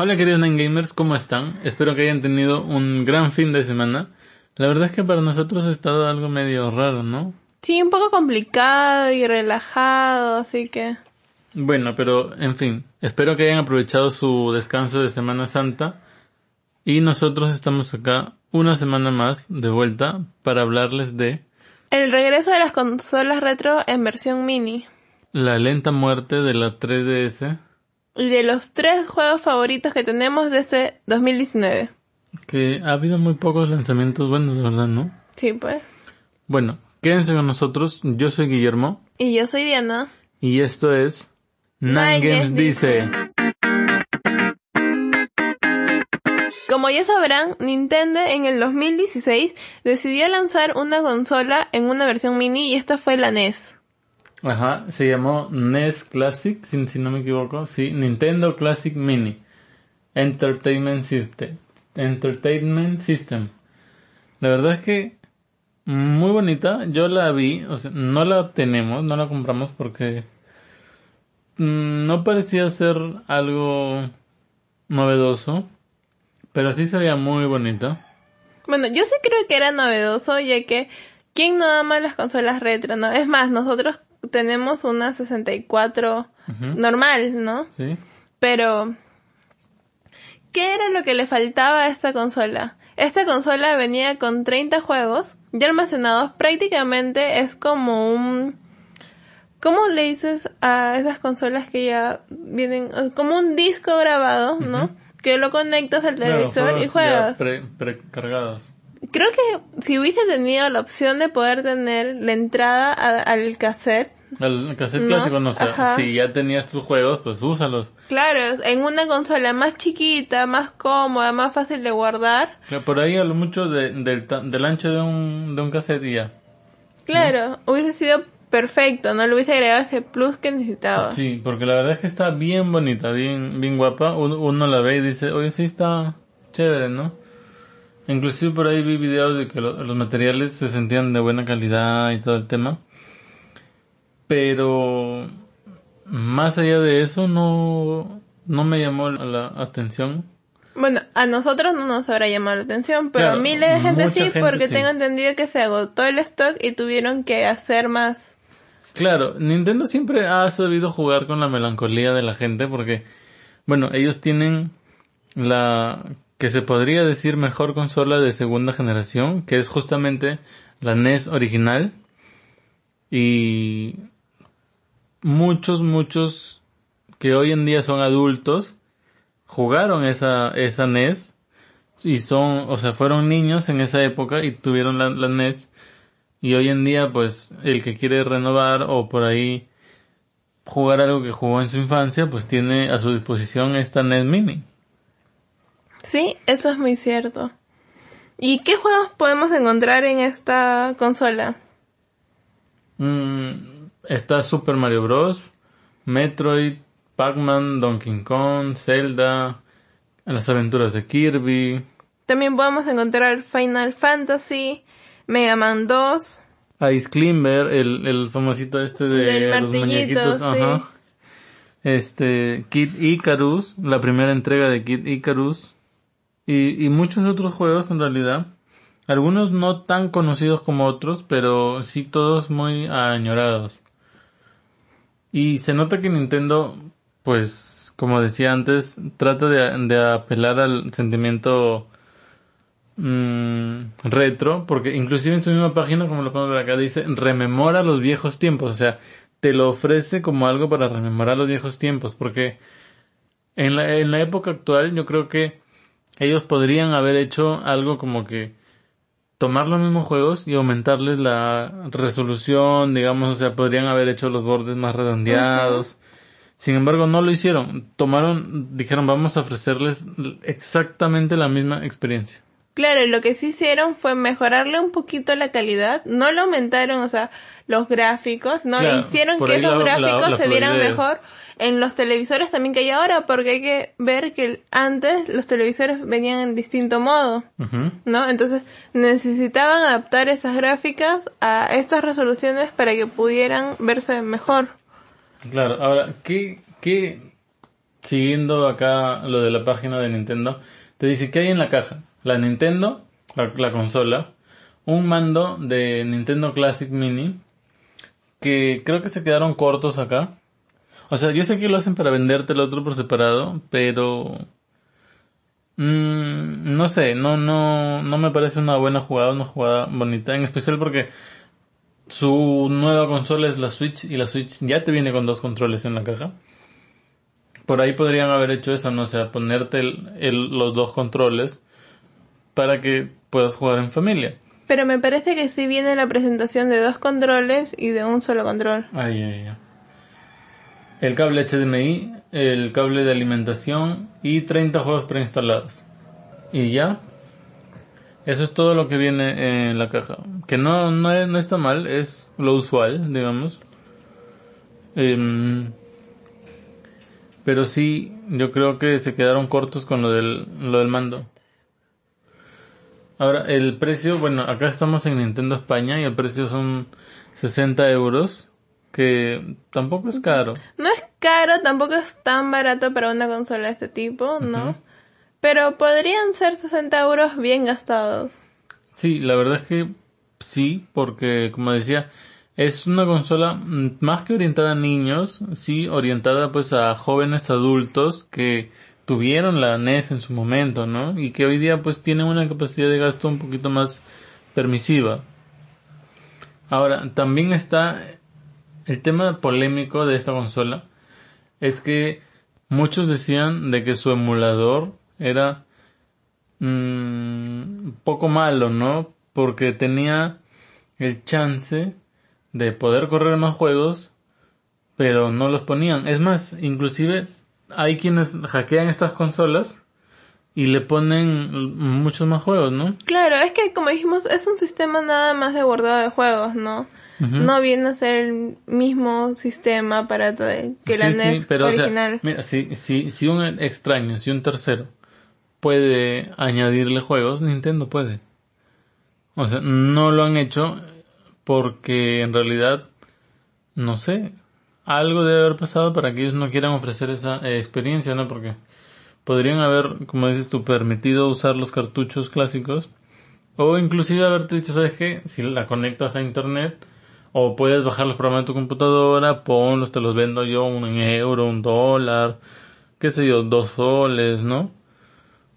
Hola queridos Nine Gamers, ¿cómo están? Espero que hayan tenido un gran fin de semana. La verdad es que para nosotros ha estado algo medio raro, ¿no? Sí, un poco complicado y relajado, así que... Bueno, pero en fin, espero que hayan aprovechado su descanso de Semana Santa y nosotros estamos acá una semana más de vuelta para hablarles de El regreso de las consolas retro en versión mini. la lenta muerte de la 3DS Y de los tres juegos favoritos que tenemos de este 2019. que ha habido muy pocos lanzamientos buenos, la verdad, ¿no? Sí, pues. Bueno, quédense con nosotros, yo soy Guillermo Y yo soy Diana. y esto es Nine Nine Games Games dice. Como ya sabrán, Nintendo en el 2016 decidió lanzar una consola en una versión mini y esta fue la NES. Ajá, se llamó NES Classic, si, si no me equivoco, sí, Nintendo Classic Mini Entertainment System. Entertainment System. La verdad es que muy bonita, yo la vi, o sea, no la tenemos, no la compramos porque mm, no parecía ser algo novedoso, pero sí se veía muy bonita. Bueno, yo sí creo que era novedoso, ya que ¿quién no ama las consolas retro, no? Es más, nosotros tenemos una 64 normal, ¿no? ¿Sí? Pero, ¿qué era lo que le faltaba a esta consola? Esta consola venía con 30 juegos ya almacenados, prácticamente es como un... ¿Cómo le dices a esas consolas que ya vienen? Como un disco grabado, ¿no? Que lo conectas al Claro, televisor y juegas. pre- precargados. Creo que si hubiese tenido la opción de poder tener la entrada a- al cassette, El cassette No, clásico, no sé, ajá. si ya tenías tus juegos, pues úsalos. claro, en una consola más chiquita, más cómoda, más fácil de guardar, Pero Por ahí a lo mucho de- del, del ancho de un, de un cassette y ya. claro, hubiese sido perfecto, no le hubiese agregado ese plus que necesitaba. Sí, porque la verdad es que está bien bonita, bien, bien guapa. Uno, uno la ve y dice, oye, sí está chévere, ¿no? Inclusive por ahí vi videos de que lo- los materiales se sentían de buena calidad y todo el tema. Pero más allá de eso no, no me llamó la atención. Bueno, a nosotros no nos habrá llamado la atención, pero Claro, a miles de gente sí, gente porque sí. tengo entendido que se agotó el stock y tuvieron que hacer más. Claro, Nintendo siempre ha sabido jugar con la melancolía de la gente porque, bueno, ellos tienen la que se podría decir mejor consola de segunda generación, que es justamente la NES original. Y muchos, muchos que hoy en día son adultos jugaron esa, esa NES y son, o sea, fueron niños en esa época y tuvieron la, la NES y hoy en día, pues, el que quiere renovar o por ahí jugar algo que jugó en su infancia, pues tiene a su disposición esta NES Mini. Sí, eso es muy cierto. ¿Y qué juegos podemos encontrar en esta consola? Mm, está Super Mario Bros., Metroid, Pac-Man, Donkey Kong, Zelda, las aventuras de Kirby, También podemos encontrar Final Fantasy, Mega Man 2, Ice Climber, el, el famosito este de los muñequitos, sí. ajá. Este, Kid Icarus, la primera entrega de Kid Icarus. Y, y muchos otros juegos en realidad. Algunos no tan conocidos como otros, pero sí todos muy añorados. Y se nota que Nintendo, pues, como decía antes, trata de, de apelar al sentimiento mm, retro, porque inclusive en su misma página, como lo podemos ver acá, dice rememora los viejos tiempos, o sea, te lo ofrece como algo para rememorar los viejos tiempos, porque en la, en la época actual yo creo que ellos podrían haber hecho algo como que tomar los mismos juegos y aumentarles la resolución, digamos, o sea, podrían haber hecho los bordes más redondeados. Sin embargo, no lo hicieron. Tomaron, dijeron, vamos a ofrecerles exactamente la misma experiencia. Claro, lo que sí hicieron fue mejorarle un poquito la calidad, no lo aumentaron, o sea, los gráficos, no Claro, hicieron que esos la- gráficos la se vieran mejor en los televisores también que hay ahora, porque hay que ver que antes los televisores venían en distinto modo. ¿no? Entonces necesitaban adaptar esas gráficas a estas resoluciones para que pudieran verse mejor. Claro, ahora, ¿qué, qué siguiendo acá lo de la página de Nintendo, te dice que hay en la caja. La Nintendo, la, la consola, un mando de Nintendo Classic Mini, que creo que se quedaron cortos acá. O sea, yo sé que lo hacen para venderte el otro por separado, pero mm, no sé, no, no, no me parece una buena jugada, una jugada bonita, en especial porque su nueva consola es la Switch y la Switch ya te viene con dos controles en la caja. Por ahí podrían haber hecho eso, no o sea, ponerte el, los dos controles para que puedas jugar en familia. Pero me parece que sí viene la presentación de dos controles y de un solo control. Ahí, ahí, ahí. El cable HDMI, el cable de alimentación y 30 juegos preinstalados. Y ya. Eso es todo lo que viene en la caja. Que no, no, no está mal, es lo usual, digamos. Em, pero sí, yo creo que se quedaron cortos con lo del, lo del mando. Ahora, el precio, bueno, acá estamos en Nintendo España y el precio son 60 euros, que tampoco es caro. No es caro, tampoco es tan barato para una consola de este tipo, ¿no? Pero podrían ser 60 euros bien gastados. Sí, la verdad es que sí, porque como decía, es una consola más que orientada a niños, sí, orientada pues a jóvenes adultos que tuvieron la NES en su momento, ¿no? Y que hoy día pues tienen una capacidad de gasto un poquito más permisiva. Ahora, también está el tema polémico de esta consola, es que muchos decían de que su emulador era mmm, poco malo, ¿no? Porque tenía el chance de poder correr más juegos, pero no los ponían. Es más, inclusive hay quienes hackean estas consolas y le ponen muchos más juegos, ¿no? Claro, es que como dijimos, es un sistema nada más de guardado de juegos, ¿no? No viene a ser el mismo sistema para todo que la NES pero, original. mira, si, si, si un extraño, si un tercero puede añadirle juegos, Nintendo puede. O sea, no lo han hecho porque en realidad, no sé, algo debe haber pasado para que ellos no quieran ofrecer esa eh, experiencia, ¿no? Porque podrían haber, como dices tú, permitido usar los cartuchos clásicos o inclusive haberte dicho, ¿sabes qué? Si la conectas a internet o puedes bajar los programas de tu computadora, ponlos, te los vendo yo un euro, un dólar, qué sé yo, dos soles, ¿no?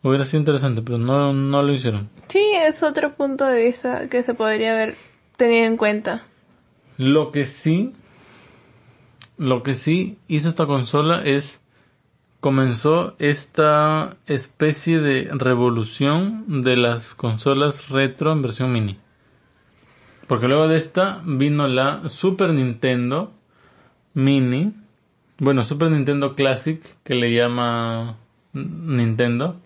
Hubiera sido interesante, pero no, no lo hicieron. Sí, es otro punto de vista que se podría haber tenido en cuenta. Lo que sí lo que sí hizo esta consola es comenzó esta especie de revolución de las consolas retro en versión mini. Porque luego de esta vino la Super Nintendo Mini, bueno, Super Nintendo Classic, que le llama Nintendo,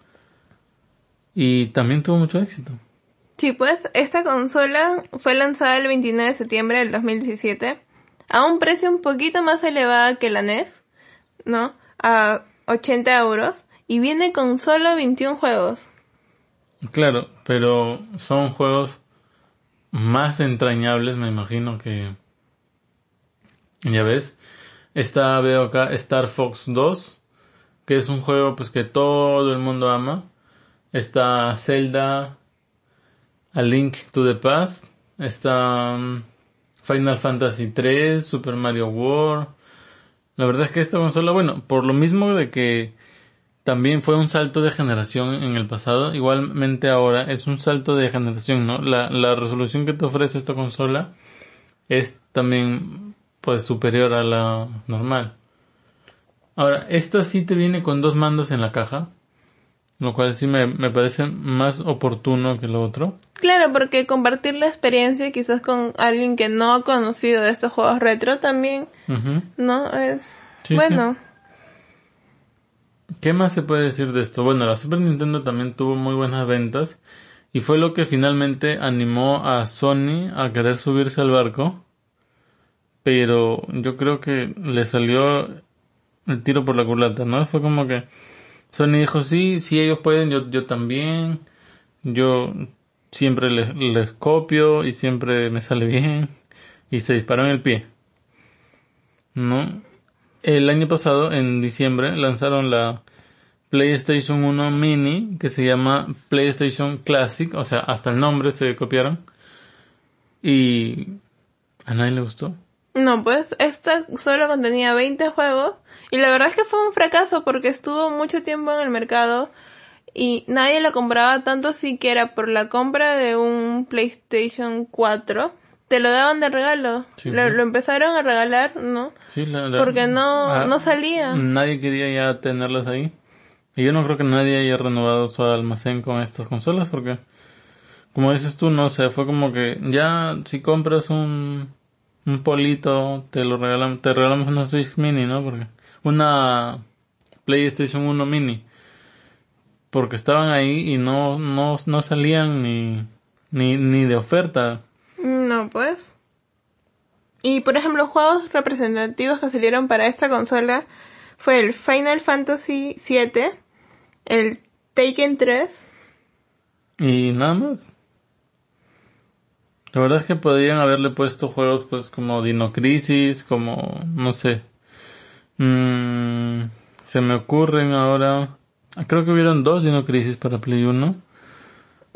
y también tuvo mucho éxito. Sí, pues esta consola fue lanzada el 29 de septiembre del 2017 a un precio un poquito más elevado que la NES, ¿no? A 80 euros y viene con solo 21 juegos. Claro, pero son juegos más entrañables, me imagino que... Ya ves, está, veo acá Star Fox 2, que es un juego pues que todo el mundo ama. Está Zelda, A Link to the Past, está... Um, Final Fantasy 3, Super Mario World. La verdad es que esta consola, bueno, por lo mismo de que también fue un salto de generación en el pasado, igualmente ahora es un salto de generación, ¿no? La, la resolución que te ofrece esta consola es también pues superior a la normal. Ahora, esta sí te viene con dos mandos en la caja lo cual sí me, me parece más oportuno que lo otro. Claro, porque compartir la experiencia quizás con alguien que no ha conocido de estos juegos retro también, ¿no? Es bueno. ¿Qué más se puede decir de esto? Bueno, la Super Nintendo también tuvo muy buenas ventas y fue lo que finalmente animó a Sony a querer subirse al barco. Pero yo creo que le salió el tiro por la culata, ¿no? Fue como que Sony dijo, sí, si ellos pueden, yo, yo también. Yo siempre les, les copio y siempre me sale bien. Y se disparó en el pie. ¿No? el año pasado, en diciembre, lanzaron la PlayStation 1 Mini, que se llama PlayStation Classic, o sea, hasta el nombre se copiaron. Y a nadie le gustó. No, pues esta solo contenía 20 juegos y la verdad es que fue un fracaso porque estuvo mucho tiempo en el mercado y nadie lo compraba tanto siquiera por la compra de un PlayStation 4. Te lo daban de regalo. Sí, lo, empezaron a regalar, ¿no? Sí, la- la- Porque no, no salía. Nadie quería ya tenerlas ahí. Y yo no creo que nadie haya renovado su almacén con estas consolas porque, como dices tú, no sé, fue como que ya si compras un, un polito, te lo regalan, te regalamos una Switch Mini, ¿no? Porque, una PlayStation 1 Mini. Porque estaban ahí y no, no, no salían ni, ni, ni de oferta. No, pues. Y por ejemplo, juegos representativos que salieron para esta consola fue el Final Fantasy VII, el Taken 3, Y nada más. La verdad es que podrían haberle puesto juegos pues como Dino Crisis, como no sé. Mm, se me ocurren ahora. Creo que hubieron dos Dino Crisis para Play 1.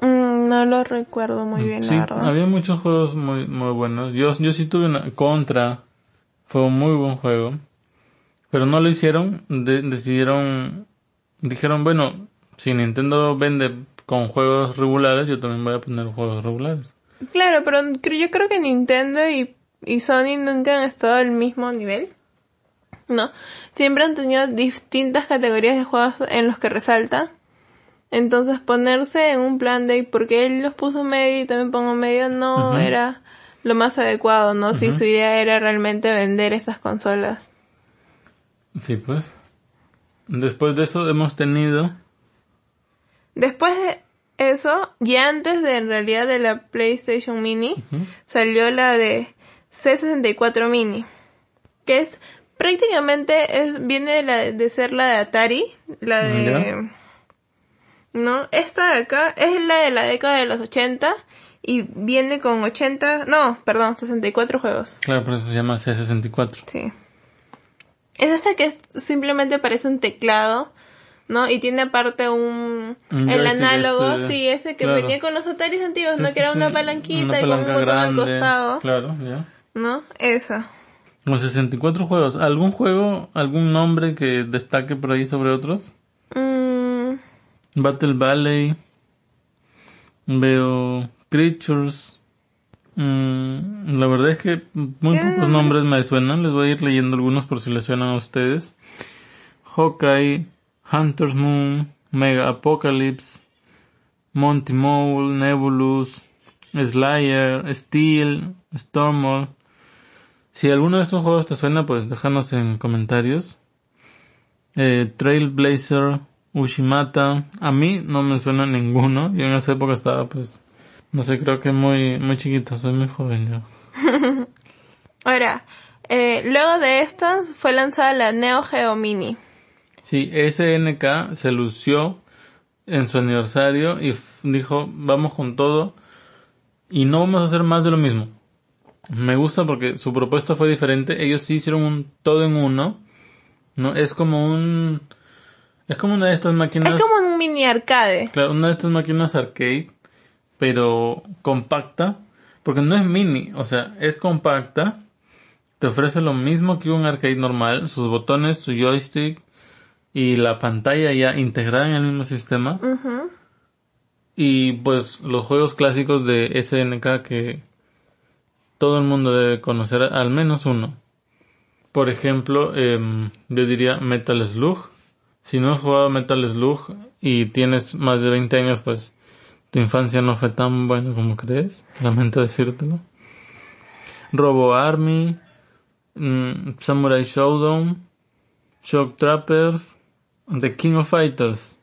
Mm, no lo recuerdo muy bien, sí, la verdad. había muchos juegos muy muy buenos. Yo yo sí tuve una Contra. Fue un muy buen juego. Pero no lo hicieron, de- decidieron dijeron, bueno, si Nintendo vende con juegos regulares, yo también voy a poner juegos regulares. Claro, pero yo creo que Nintendo y, y Sony nunca han estado al mismo nivel. No, siempre han tenido distintas categorías de juegos en los que resalta. Entonces ponerse en un plan de porque él los puso medio y también pongo medio no era lo más adecuado, ¿no? Si su idea era realmente vender esas consolas. Sí, pues. Después de eso hemos tenido... Después de eso, y antes de en realidad de la PlayStation Mini, salió la de C64 Mini, que es prácticamente es viene de, la, de ser la de Atari, la de no, esta de acá es la de la década de los 80 y viene con 80, no, perdón, 64 juegos. Claro, por eso se llama C64. Sí. Es esta que es- simplemente parece un teclado, ¿no? Y tiene aparte un... El análogo, este, sí, ese que claro. venía con los Ataris antiguos, Sí, ¿no? sí, que era una palanquita Una y con un botón al grande, costado, Claro, ya. ¿no? Esa. Con 64 juegos. ¿Algún juego, algún nombre que destaque por ahí sobre otros? Mm, Battle Valley. Veo Creatures. Mm, la verdad es que muy pocos nombres me suenan. Les voy a ir leyendo algunos por si les suenan a ustedes. Hawkeye, Hunter's Moon, Mega Apocalypse, Monty Mole, Nebulous, Slayer, Steel, Stormwall. Si alguno de estos juegos te suena, pues déjanos en comentarios. Eh, Trailblazer, Ushimata. A mí no me suena ninguno. Yo en esa época estaba, pues, no sé, creo que muy, muy chiquito. Soy muy joven yo. Ahora, eh, luego de esta fue lanzada la Neo Geo Mini. Sí, SNK se lució en su aniversario y dijo, vamos con todo y no vamos a hacer más de lo mismo. Me gusta porque su propuesta fue diferente. Ellos sí hicieron un todo en uno. No, es como un, es como una de estas máquinas. Es como un mini arcade. Claro, una de estas máquinas arcade, pero compacta, porque no es mini, o sea, es compacta, te ofrece lo mismo que un arcade normal, sus botones, su joystick y la pantalla ya integrada en el mismo sistema, y pues los juegos clásicos de SNK que todo el mundo debe conocer, al menos uno. Por ejemplo, em, yo diría Metal Slug. Si no has jugado Metal Slug y tienes más de 20 años, pues tu infancia no fue tan buena como crees. Lamento decírtelo. Robo Army, mm, Samurai Showdown, Shock Trappers, The King of Fighters.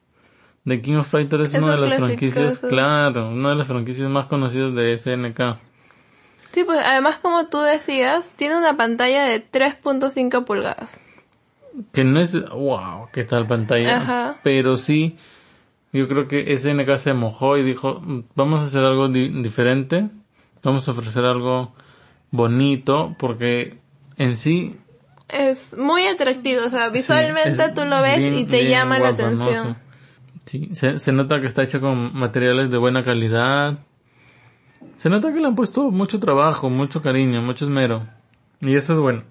The King of Fighters es Es una de las franquicias, claro, una de las franquicias más conocidas de SNK. Sí, pues además como tú decías, tiene una pantalla de 3.5 pulgadas. Que no es, wow, qué tal pantalla. Ajá. Pero sí, yo creo que SNK se mojó y dijo, "Mm, vamos a hacer algo di- diferente. Vamos a ofrecer algo bonito porque en sí Es muy atractivo, o sea, visualmente es tú lo ves bien- y te llama la atención. Sí, se, se nota que está hecho con materiales de buena calidad. Se nota que le han puesto mucho trabajo, mucho cariño, mucho esmero. Y eso es bueno.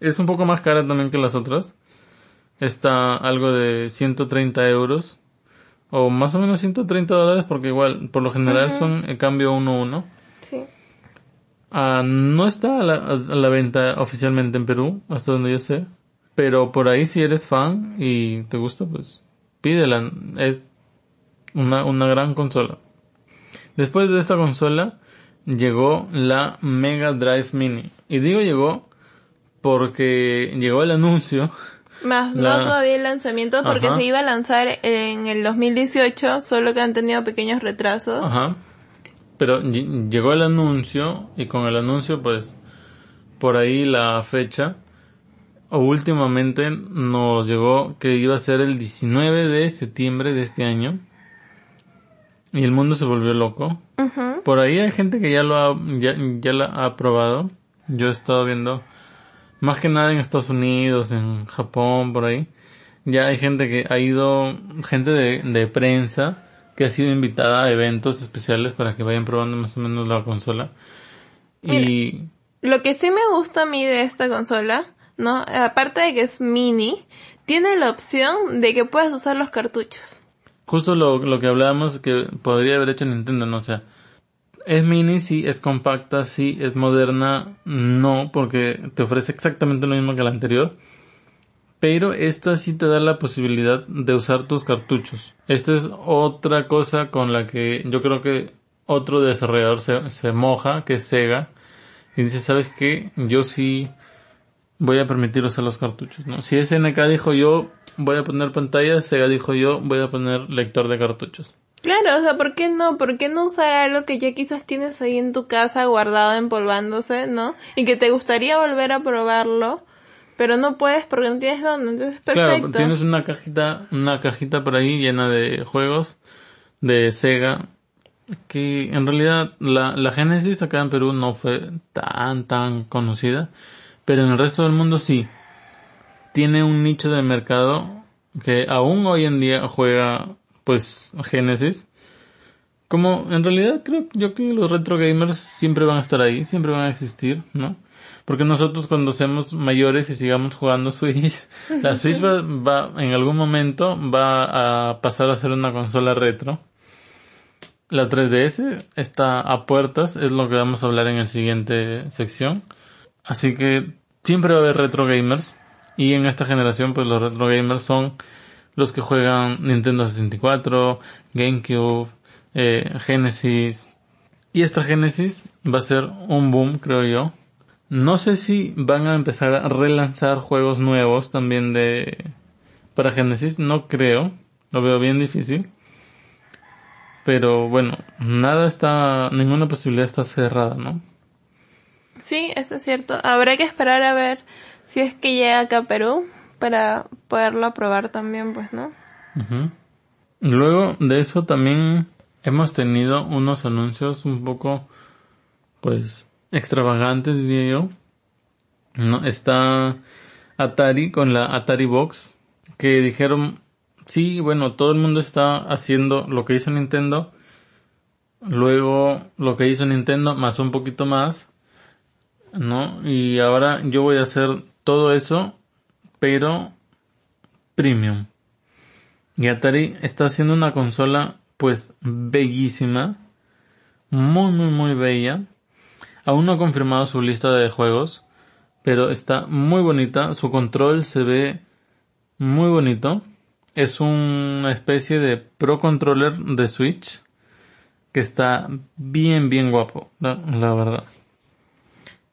Es un poco más cara también que las otras. Está algo de 130 euros. O más o menos 130 dólares porque igual, por lo general son el cambio 1-1. Sí. Ah, no está a la, a la venta oficialmente en Perú, hasta donde yo sé. Pero por ahí si eres fan y te gusta, pues pídela. Es una, una gran consola. Después de esta consola llegó la Mega Drive Mini. Y digo llegó porque llegó el anuncio. Más La- no todavía el lanzamiento porque Ajá. se iba a lanzar en el 2018, solo que han tenido pequeños retrasos. Ajá. Pero ll- llegó el anuncio y con el anuncio pues por ahí la fecha o últimamente nos llegó que iba a ser el 19 de septiembre de este año y el mundo se volvió loco. Por ahí hay gente que ya lo ha, ya, ya la ha probado. Yo he estado viendo más que nada en Estados Unidos, en Japón, por ahí. Ya hay gente que ha ido, gente de, de prensa que ha sido invitada a eventos especiales para que vayan probando más o menos la consola. Y Lo que sí me gusta a mí de esta consola, ¿no? Aparte de que es mini, tiene la opción de que puedas usar los cartuchos. justo lo, lo que hablábamos que podría haber hecho Nintendo, ¿no? O sea, es mini, sí, es compacta, sí, es moderna, no, porque te ofrece exactamente lo mismo que la anterior. Pero esta sí te da la posibilidad de usar tus cartuchos. Esta es otra cosa con la que yo creo que otro desarrollador se, se moja, que es Sega, y dice, ¿sabes qué? Yo sí voy a permitir usar los cartuchos, ¿no? Si SNK dijo yo voy a poner pantalla, Sega dijo yo voy a poner lector de cartuchos. Claro, o sea, ¿por qué no? ¿Por qué no usar algo que ya quizás tienes ahí en tu casa guardado empolvándose, ¿no? Y que te gustaría volver a probarlo, pero no puedes porque no tienes dónde, entonces perfecto. Claro, tienes una cajita, una cajita por ahí llena de juegos de Sega que en realidad la, la Genesis acá en Perú no fue tan tan conocida, pero en el resto del mundo sí. Tiene un nicho de mercado que aún hoy en día juega pues Genesis. Como en realidad creo yo que los retro gamers siempre van a estar ahí, siempre van a existir, ¿no? Porque nosotros cuando seamos mayores y sigamos jugando Switch, la Switch va, va en algún momento va a pasar a ser una consola retro. La 3DS está a puertas, es lo que vamos a hablar en el siguiente sección. Así que siempre va a haber retro gamers y en esta generación pues los retro gamers son los que juegan Nintendo 64, GameCube, eh, Genesis. Y esta Genesis va a ser un boom, creo yo. No sé si van a empezar a relanzar juegos nuevos también de para Genesis, no creo, lo veo bien difícil. Pero bueno, nada está, ninguna posibilidad está cerrada, ¿no? Sí, eso es cierto. Habrá que esperar a ver si es que llega acá a Perú para poderlo aprobar también, pues, ¿no? Ujú. Luego de eso también hemos tenido unos anuncios un poco, pues, extravagantes, diría yo. No, está Atari con la Atari Box, que dijeron, sí, bueno, todo el mundo está haciendo lo que hizo Nintendo, luego lo que hizo Nintendo más un poquito más, ¿no? Y ahora yo voy a hacer todo eso, pero premium. Y Atari está haciendo una consola pues bellísima, muy muy muy bella. Aún no ha confirmado su lista de juegos, pero está muy bonita, su control se ve muy bonito. Es una especie de Pro Controller de Switch que está bien bien guapo, la, la verdad.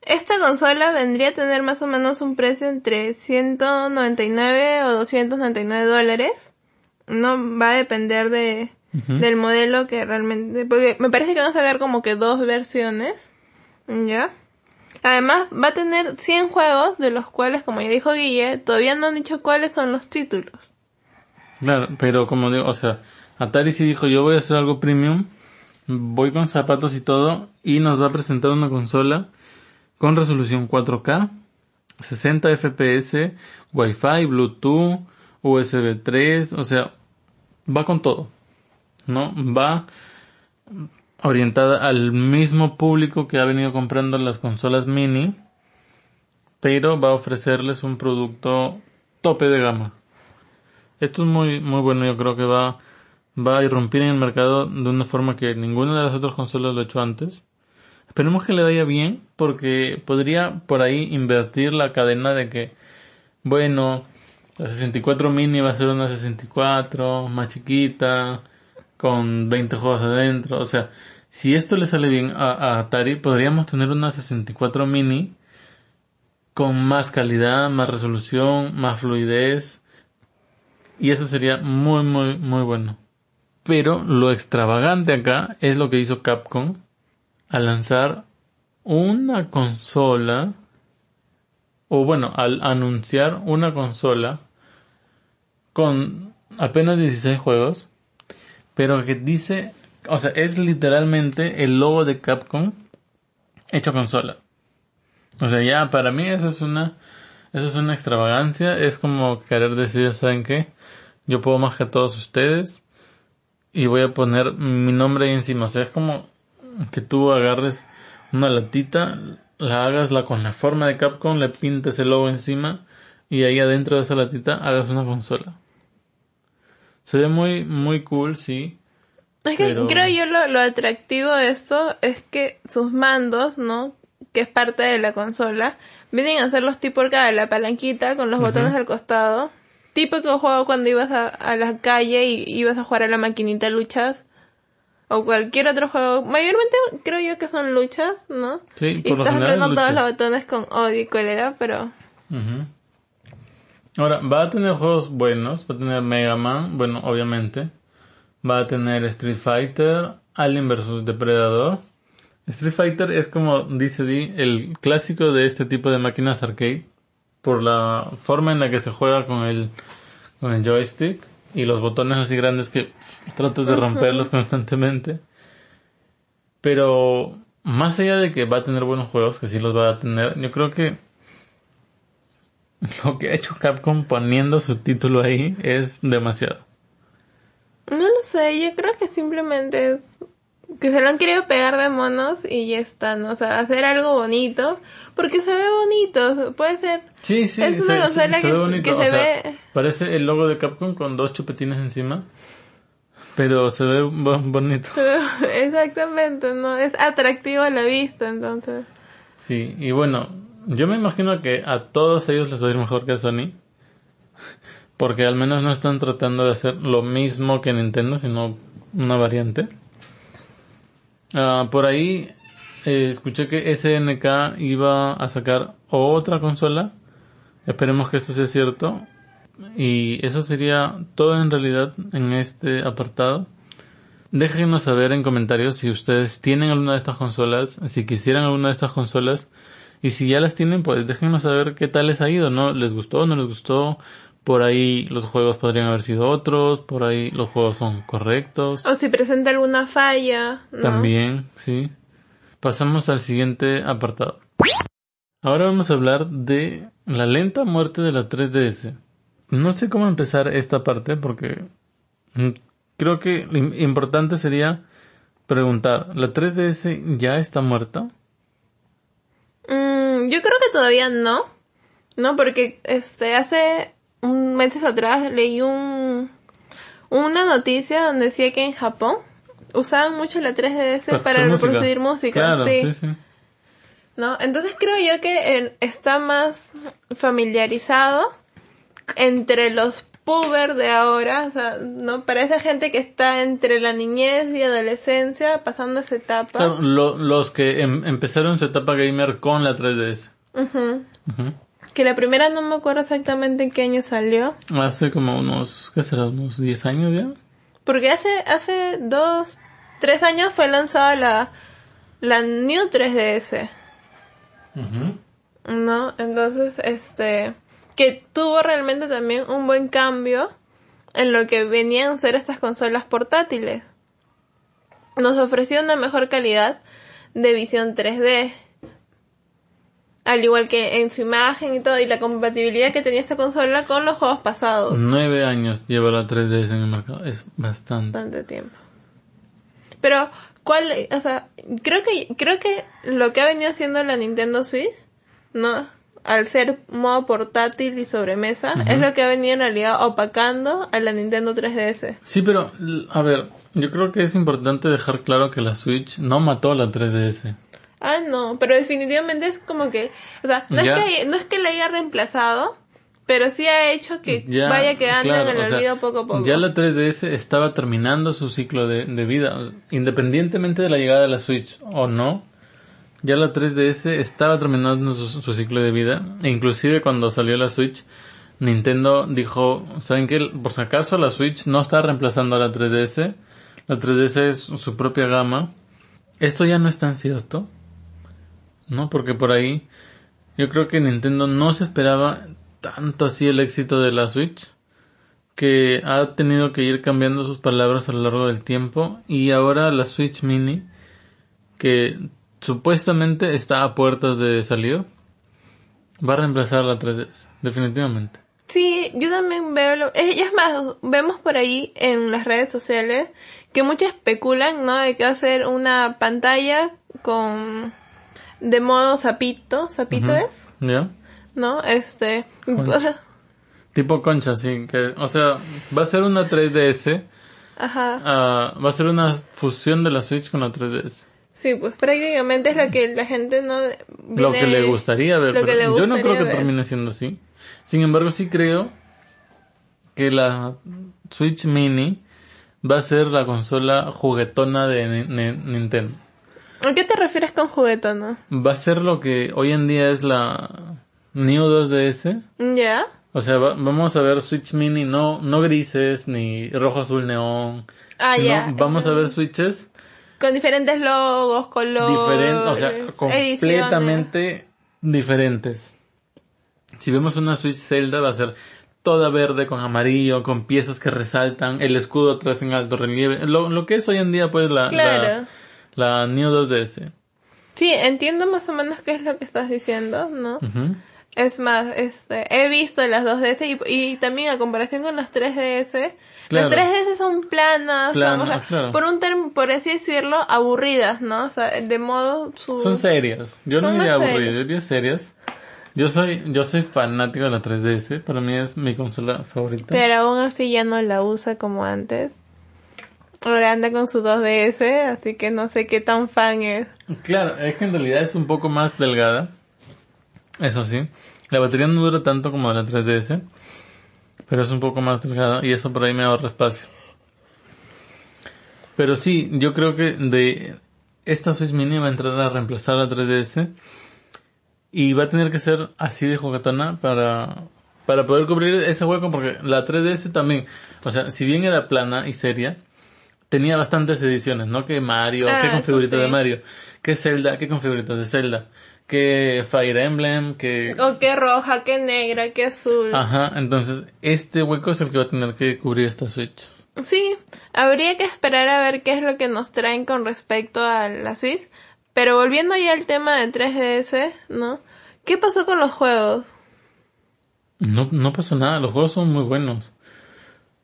Esta consola vendría a tener más o menos un precio entre 199 o 299 dólares. No va a depender de, del modelo que realmente, porque me parece que van a sacar como que dos versiones, ¿ya? Además va a tener 100 juegos, de los cuales, como ya dijo Guille, todavía no han dicho cuáles son los títulos. Claro, pero como digo, o sea, Atari sí dijo yo voy a hacer algo premium, voy con zapatos y todo, y nos va a presentar una consola con resolución 4K 60 FPS, Wi-Fi, Bluetooth, USB 3, o sea, va con todo, ¿no? Va orientada al mismo público que ha venido comprando las consolas mini, pero va a ofrecerles un producto tope de gama. Esto es muy, muy bueno, yo creo que va, va a irrumpir en el mercado de una forma que ninguna de las otras consolas lo ha hecho antes. Esperemos que le vaya bien, porque podría por ahí invertir la cadena de que, bueno, la 64 mini va a ser una 64 más chiquita, con 20 juegos adentro. O sea, si esto le sale bien a, Atari, podríamos tener una 64 mini con más calidad, más resolución, más fluidez. Y eso sería muy, muy, muy bueno. Pero lo extravagante acá es lo que hizo Capcom al lanzar una consola, o bueno, al anunciar una consola con apenas 16 juegos, pero que dice, o sea, es literalmente el logo de Capcom hecho consola. O sea, ya para mí eso es una, eso es una extravagancia, es como querer decir, ¿saben qué? Yo puedo más que todos ustedes y voy a poner mi nombre ahí encima. O sea, es como que tú agarres una latita, la hagas la con la forma de Capcom, le pintes el logo encima y ahí adentro de esa latita hagas una consola. Se ve muy, muy cool, sí. Es que creo yo lo, lo atractivo de esto es que sus mandos, ¿no? Que es parte de la consola, vienen a ser los tipo acá de la palanquita con los botones al costado. Típico juego cuando ibas a, a la calle y ibas a jugar a la maquinita luchas. O cualquier otro juego. Mayormente creo yo que son luchas, ¿no? Sí, y estás apretando todos los botones con odio y cólera, pero... Ahora, va a tener juegos buenos. Va a tener Mega Man, bueno, obviamente. Va a tener Street Fighter, Alien vs. Depredador. Street Fighter es como dice Di, el clásico de este tipo de máquinas arcade. Por la forma en la que se juega con el, con el joystick y los botones así grandes que tratas de romperlos constantemente. Pero más allá de que va a tener buenos juegos, que sí los va a tener, yo creo que lo que ha hecho Capcom poniendo su título ahí es demasiado. No lo sé, yo creo que simplemente es que se lo han querido pegar de monos y ya están, o sea, hacer algo bonito, porque se ve bonito, puede ser. Sí, sí, es una consola que, bonito. que se sea, ve. Parece el logo de Capcom con dos chupetines encima, pero se ve bo- bonito. Exactamente, no es atractivo a la vista, entonces. Sí, y bueno, yo me imagino que a todos ellos les va a ir mejor que a Sony, porque al menos no están tratando de hacer lo mismo que Nintendo, sino una variante. Ah, por ahí eh, escuché que SNK iba a sacar otra consola. Esperemos que esto sea cierto. Y eso sería todo en realidad en este apartado. Déjenos saber en comentarios si ustedes tienen alguna de estas consolas, si quisieran alguna de estas consolas. Y si ya las tienen, pues déjenos saber qué tal les ha ido, ¿no? ¿Les gustó? ¿No les gustó? Por ahí los juegos podrían haber sido otros, por ahí los juegos son correctos. O si presenta alguna falla, ¿no? También, sí. Pasamos al siguiente apartado. Ahora vamos a hablar de la lenta muerte de la 3DS. No sé cómo empezar esta parte porque mm, creo que lo im- importante sería preguntar, ¿la 3DS ya está muerta? Mm, yo creo que todavía no, no, porque este hace un meses atrás leí un una noticia donde decía que en Japón usaban mucho la 3DS para reproducir música, Claro, sí. sí, sí. ¿no? Entonces creo yo que eh, está más familiarizado entre los puber de ahora, o sea, ¿no? Para esa gente que está entre la niñez y adolescencia, pasando esa etapa. Claro, lo- los que em- empezaron su etapa gamer con la 3DS. Ujú. Ujú. Que la primera no me acuerdo exactamente en qué año salió. Hace como unos, ¿qué será? Unos 10 años ya. Porque hace, hace dos, tres años fue lanzada la, la New 3DS. Ujú. ¿no? Entonces, este, que tuvo realmente también un buen cambio en lo que venían a ser estas consolas portátiles. Nos ofreció una mejor calidad de visión 3D. Al igual que en su imagen y todo, y la compatibilidad que tenía esta consola con los juegos pasados. Nueve años lleva la 3DS en el mercado. Es bastante. Bastante tiempo. Pero, ¿cuál? O sea, creo que, creo que lo que ha venido haciendo la Nintendo Switch, ¿no? Al ser modo portátil y sobremesa, es lo que ha venido en realidad opacando a la Nintendo 3DS. Sí, pero, a ver, yo creo que es importante dejar claro que la Switch no mató a la 3DS. Ah, no, pero definitivamente es como que, o sea, no, Ya. es, que, no es que la haya reemplazado, pero sí ha hecho que Ya, vaya quedando claro, en el sea, olvido poco a poco. Ya la 3DS estaba terminando su ciclo de, de vida. Independientemente de la llegada de la Switch o no, ya la 3DS estaba terminando su, su ciclo de vida. E inclusive cuando salió la Switch, Nintendo dijo, ¿saben qué? Por si acaso la Switch no está reemplazando a la 3DS. La 3DS es su propia gama. Esto ya no es tan cierto. ¿No? Porque por ahí yo creo que Nintendo no se esperaba tanto así el éxito de la Switch que ha tenido que ir cambiando sus palabras a lo largo del tiempo y ahora la Switch Mini que supuestamente está a puertas de salir va a reemplazar la 3DS definitivamente Sí, yo también veo lo... es más, vemos por ahí en las redes sociales que muchos especulan, ¿no? De que va a ser una pantalla con... de modo zapito, zapito es, ¿ya? ¿no? Este... Concha. o sea, tipo concha sí que o sea va a ser una 3DS ajá. ah, va a ser una fusión de la Switch con la 3DS Sí, pues prácticamente es lo que la gente no... lo que viene- le gustaría ver lo que pero le yo no gustaría creo que ver. termine siendo así sin embargo sí creo que la Switch Mini va a ser la consola juguetona de Ni- Ni- Nintendo. ¿A qué te refieres con juguetona? Va a ser lo que hoy en día es la New 2DS. ¿Ya? O sea, va- vamos a ver Switch Mini no, no grises ni rojo azul neón. Ah, ya. Vamos a ver Switches Con diferentes logos, colores. diferentes, o sea, ediciones. completamente diferentes. Si vemos una Switch Zelda va a ser toda verde con amarillo, con piezas que resaltan, el escudo atrás en alto relieve, lo, lo que es hoy en día pues la, Claro. la, la New 2DS. Sí, entiendo más o menos qué es lo que estás diciendo, ¿no? Es más, este, he visto las 2DS y, y también a comparación con las 3DS, Claro. las 3DS son planas, son, Planas, o sea, claro. por un term- por así decirlo, aburridas, ¿no? O sea, de modo su... Son serias. Yo no diría aburridas, yo diría serias. Yo soy, yo soy fanático de la 3DS, para mí es mi consola favorita. Pero aún así ya no la usa como antes. Ahora anda con su 2DS, así que no sé qué tan fan es. Claro, es que en realidad es un poco más delgada. Eso sí. La batería no dura tanto como la 3DS. Pero es un poco más delgada y eso por ahí me ahorra espacio. Pero sí, yo creo que de esta Switch Mini va a entrar a reemplazar la 3DS. Y va a tener que ser así de juguetona para, para poder cubrir ese hueco porque la 3DS también, o sea, si bien era plana y seria, tenía bastantes ediciones, ¿no? Que Mario, Ah, que con de. Mario, que Zelda, que con figuritas de Zelda, que Fire Emblem, que... O qué roja, qué negra, qué azul. Ajá, entonces este hueco es el que va a tener que cubrir esta Switch. Sí, habría que esperar a ver qué es lo que nos traen con respecto a la Switch. Pero volviendo ya al tema de 3DS, ¿no? ¿Qué pasó con los juegos? No, no pasó nada, los juegos son muy buenos.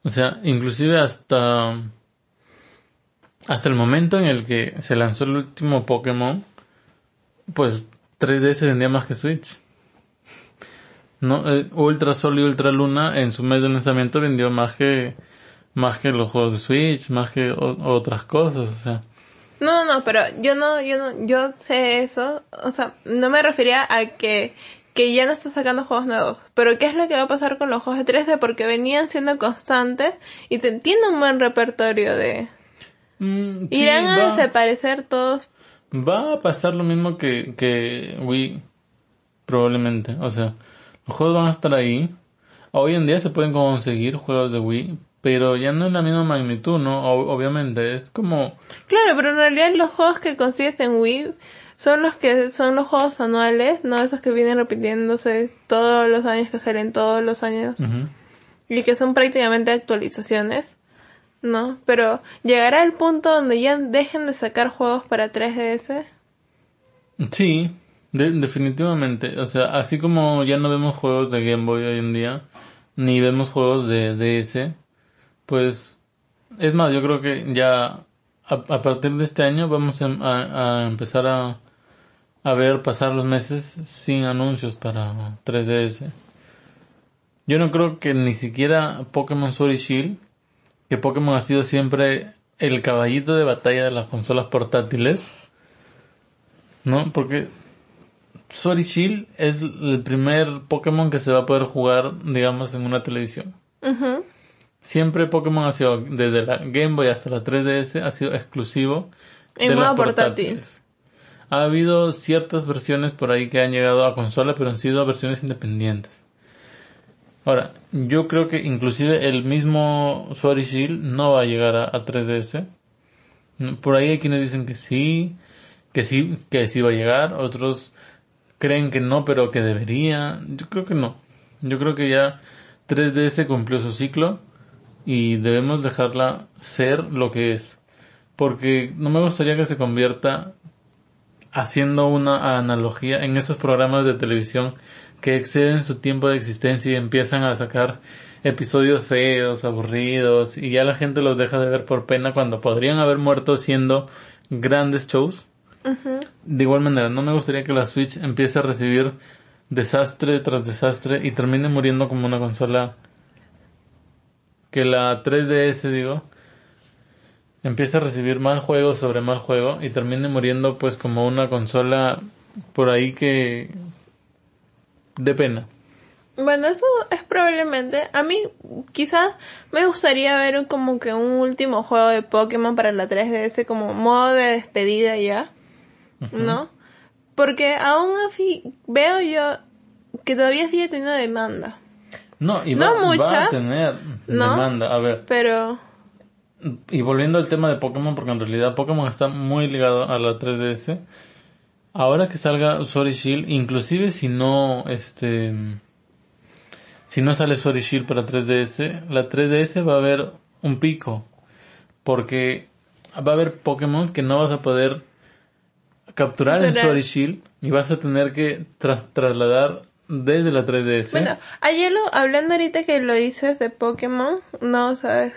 O sea, inclusive hasta... Hasta el momento en el que se lanzó el último Pokémon, pues 3DS vendía más que Switch. No, eh, Ultra Sol y Ultra Luna en su mes de lanzamiento vendió más que más que los juegos de Switch, más que otras cosas, o sea. No, no, pero yo no, yo no, yo sé eso, o sea, no me refería a que, que ya no está sacando juegos nuevos, pero qué es lo que va a pasar con los juegos de 3D porque venían siendo constantes y te, tienen un buen repertorio de, Mm, sí, irán a desaparecer todos, Va a pasar lo mismo que, que Wii, probablemente. O sea, los juegos van a estar ahí. Hoy en día se pueden conseguir juegos de Wii, pero ya no es la misma magnitud, ¿no? O- obviamente, es como... claro, pero en realidad los juegos que consigues en Wii son los que son los juegos anuales, no esos que vienen repitiéndose todos los años que salen todos los años. y que son prácticamente actualizaciones, ¿no? Pero llegará el punto donde ya dejen de sacar juegos para 3DS. Sí, De- definitivamente, o sea, así como ya no vemos juegos de Game Boy hoy en día, ni vemos juegos de DS, pues es más, yo creo que ya a, partir de este año vamos a, empezar a, a ver pasar los meses sin anuncios para 3DS. Yo no creo que ni siquiera Pokémon Sword Shield, que Pokémon ha sido siempre el caballito de batalla de las consolas portátiles, ¿no? Porque Sword y Shield es el primer Pokémon que se va a poder jugar, digamos, en una televisión. Siempre Pokémon ha sido, desde la Game Boy hasta la 3DS, ha sido exclusivo En de modo portátil. portátiles. Ha habido ciertas versiones por ahí que han llegado a consola, pero han sido versiones independientes. Ahora, yo creo que inclusive el mismo y Shield no va a llegar a, a 3DS. Por ahí hay quienes dicen que sí, que sí, que sí va a llegar. Otros creen que no, pero que debería. Yo creo que no. Yo creo que ya 3DS cumplió su ciclo y debemos dejarla ser lo que es. Porque no me gustaría que se convierta haciendo una analogía en esos programas de televisión que exceden su tiempo de existencia y empiezan a sacar episodios feos, aburridos y ya la gente los deja de ver por pena cuando podrían haber muerto siendo grandes shows. De igual manera, no me gustaría que la Switch empiece a recibir desastre tras desastre y termine muriendo como una consola que la 3DS, digo, empiece a recibir mal juego sobre mal juego y termine muriendo pues como una consola por ahí que de pena. Bueno, eso es probablemente. A mí quizás me gustaría ver como que un último juego de Pokémon para la 3DS como modo de despedida ya. ¿No? Porque aún así veo yo que todavía sigue teniendo demanda. No, y No va, a tener ¿no? demanda. A ver, Pero y volviendo al tema de Pokémon, porque en realidad Pokémon está muy ligado a la 3DS. Ahora que salga Sword y Shield, inclusive si no, este, si no sale Sword y Shield para 3DS, la 3DS va a haber un pico. Porque va a haber Pokémon que no vas a poder capturar en Capturar. Sword y Shield y vas a tener que tras- trasladar desde la 3DS. bueno, ayer lo, hablando ahorita que lo dices de Pokémon, no sabes.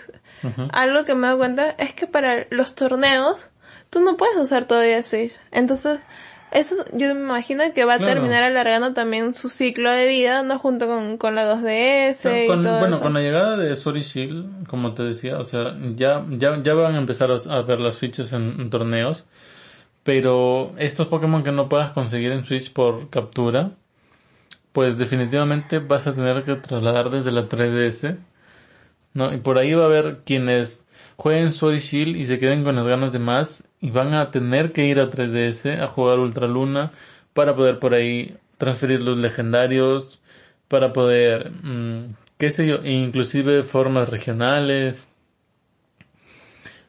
Algo que me he dado cuenta es que para los torneos tú no puedes usar todavía Switch. Entonces, eso yo me imagino que va a Claro. terminar alargando también su ciclo de vida, ¿no? Junto con, con la 2DS Claro, y con- todo bueno, eso. con la llegada de Sword y Shield, como te decía, o sea, ya, ya, ya van a empezar a, a ver las fichas en, en torneos, pero estos Pokémon que no puedas conseguir en Switch por captura, pues definitivamente vas a tener que trasladar desde la 3DS, ¿no? Y por ahí va a haber quienes jueguen Sword y Shield y se queden con las ganas de más y van a tener que ir a 3DS a jugar Ultra Luna para poder por ahí transferir los legendarios, para poder, mm, qué sé yo, inclusive formas regionales,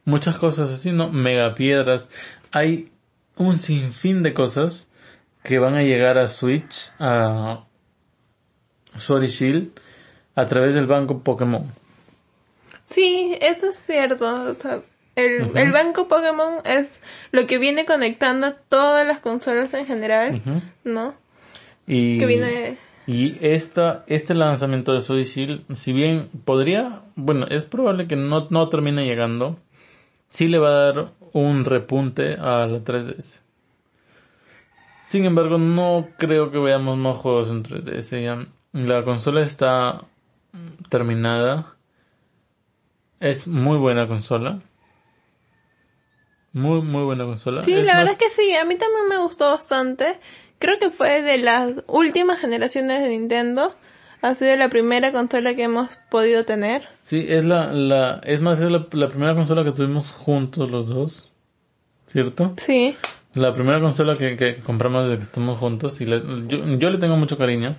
muchas cosas así, ¿no? Megapiedras. Hay un sinfín de cosas que van a llegar a Switch, a Sword y Shield, a través del banco Pokémon. Sí, eso es cierto. El, el banco Pokémon es lo que viene conectando todas las consolas en general. ¿no? Y, Que viene... y esta, este lanzamiento de y Shield, si bien podría, bueno, es probable que no, no termine llegando, sí le va a dar un repunte a la 3DS. Sin embargo, no creo que veamos más juegos en 3DS. Ya. La consola está terminada. Es muy buena consola. Muy, muy buena consola. Sí, Es la más- verdad es que sí, a mí también me gustó bastante. Creo que fue de las últimas generaciones de Nintendo. Ha sido la primera consola que hemos podido tener. Sí, es la, la, es más, es la, la primera consola que tuvimos juntos los dos. ¿Cierto? Sí. La primera consola que, que compramos desde que estamos juntos y le- yo, yo le tengo mucho cariño.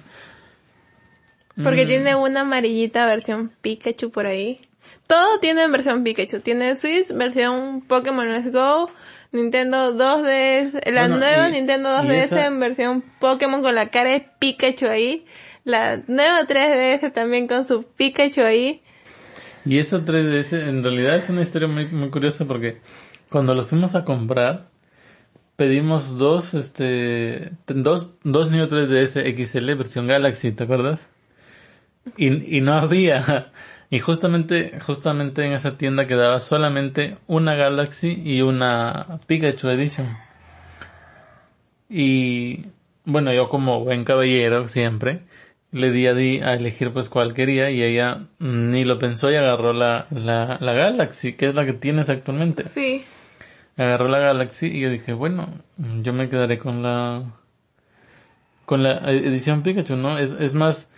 Porque tiene una amarillita versión Pikachu por ahí. Todo tiene en versión Pikachu. Tiene Switch, versión Pokémon Let's Go, Nintendo 2DS, la Bueno, nueva y- Nintendo y 2DS esa- en versión Pokémon con la cara de Pikachu ahí. La nueva 3DS también con su Pikachu ahí. Y esta 3DS en realidad es una historia muy, muy curiosa porque cuando los fuimos a comprar, pedimos dos, este, dos, dos Neo 3DS XL versión Galaxy, ¿te acuerdas? Y, y no había. Y justamente, justamente en esa tienda quedaba solamente una Galaxy y una Pikachu Edition. Y bueno, yo como buen caballero siempre, le di a Di a elegir pues cuál quería y ella ni lo pensó y agarró la, la, la Galaxy, que es la que tienes actualmente. Sí. Agarró la Galaxy y yo dije, bueno, yo me quedaré con la, con la edición Pikachu, ¿no? Es, es más,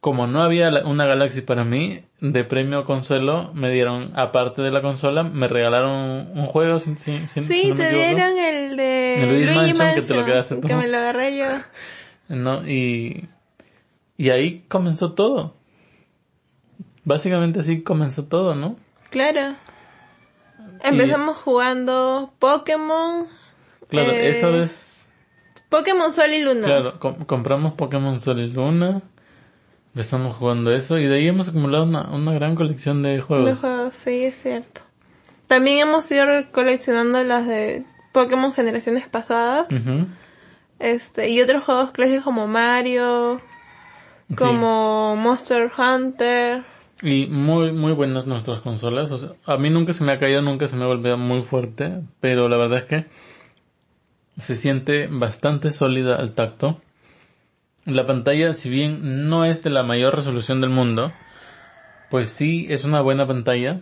como no había una Galaxy para mí, de premio consuelo, me dieron, aparte de la consola, me regalaron un juego sin, sin, sin- Sí, no te dieron el de El Luigi Luigi Mansion, que te lo quedaste tú. que me lo agarré yo. ¿no? Y, y ahí comenzó todo. Básicamente así comenzó todo, ¿no? Claro. Empezamos jugando Pokémon. Claro, eh, esa vez, Pokémon Sol y Luna. claro, com- compramos Pokémon Sol y Luna, empezamos jugando eso y de ahí hemos acumulado una, una gran colección de De juegos. juegos, sí, es cierto. También hemos ido coleccionando las de Pokémon generaciones pasadas. Este, y otros juegos clásicos como Mario, Sí. como Monster Hunter. Y muy, muy buenas nuestras consolas. O sea, a mí nunca se me ha caído, nunca se me ha golpeado muy fuerte, pero la verdad es que se siente bastante sólida al tacto. La pantalla, si bien no es de la mayor resolución del mundo, pues sí es una buena pantalla.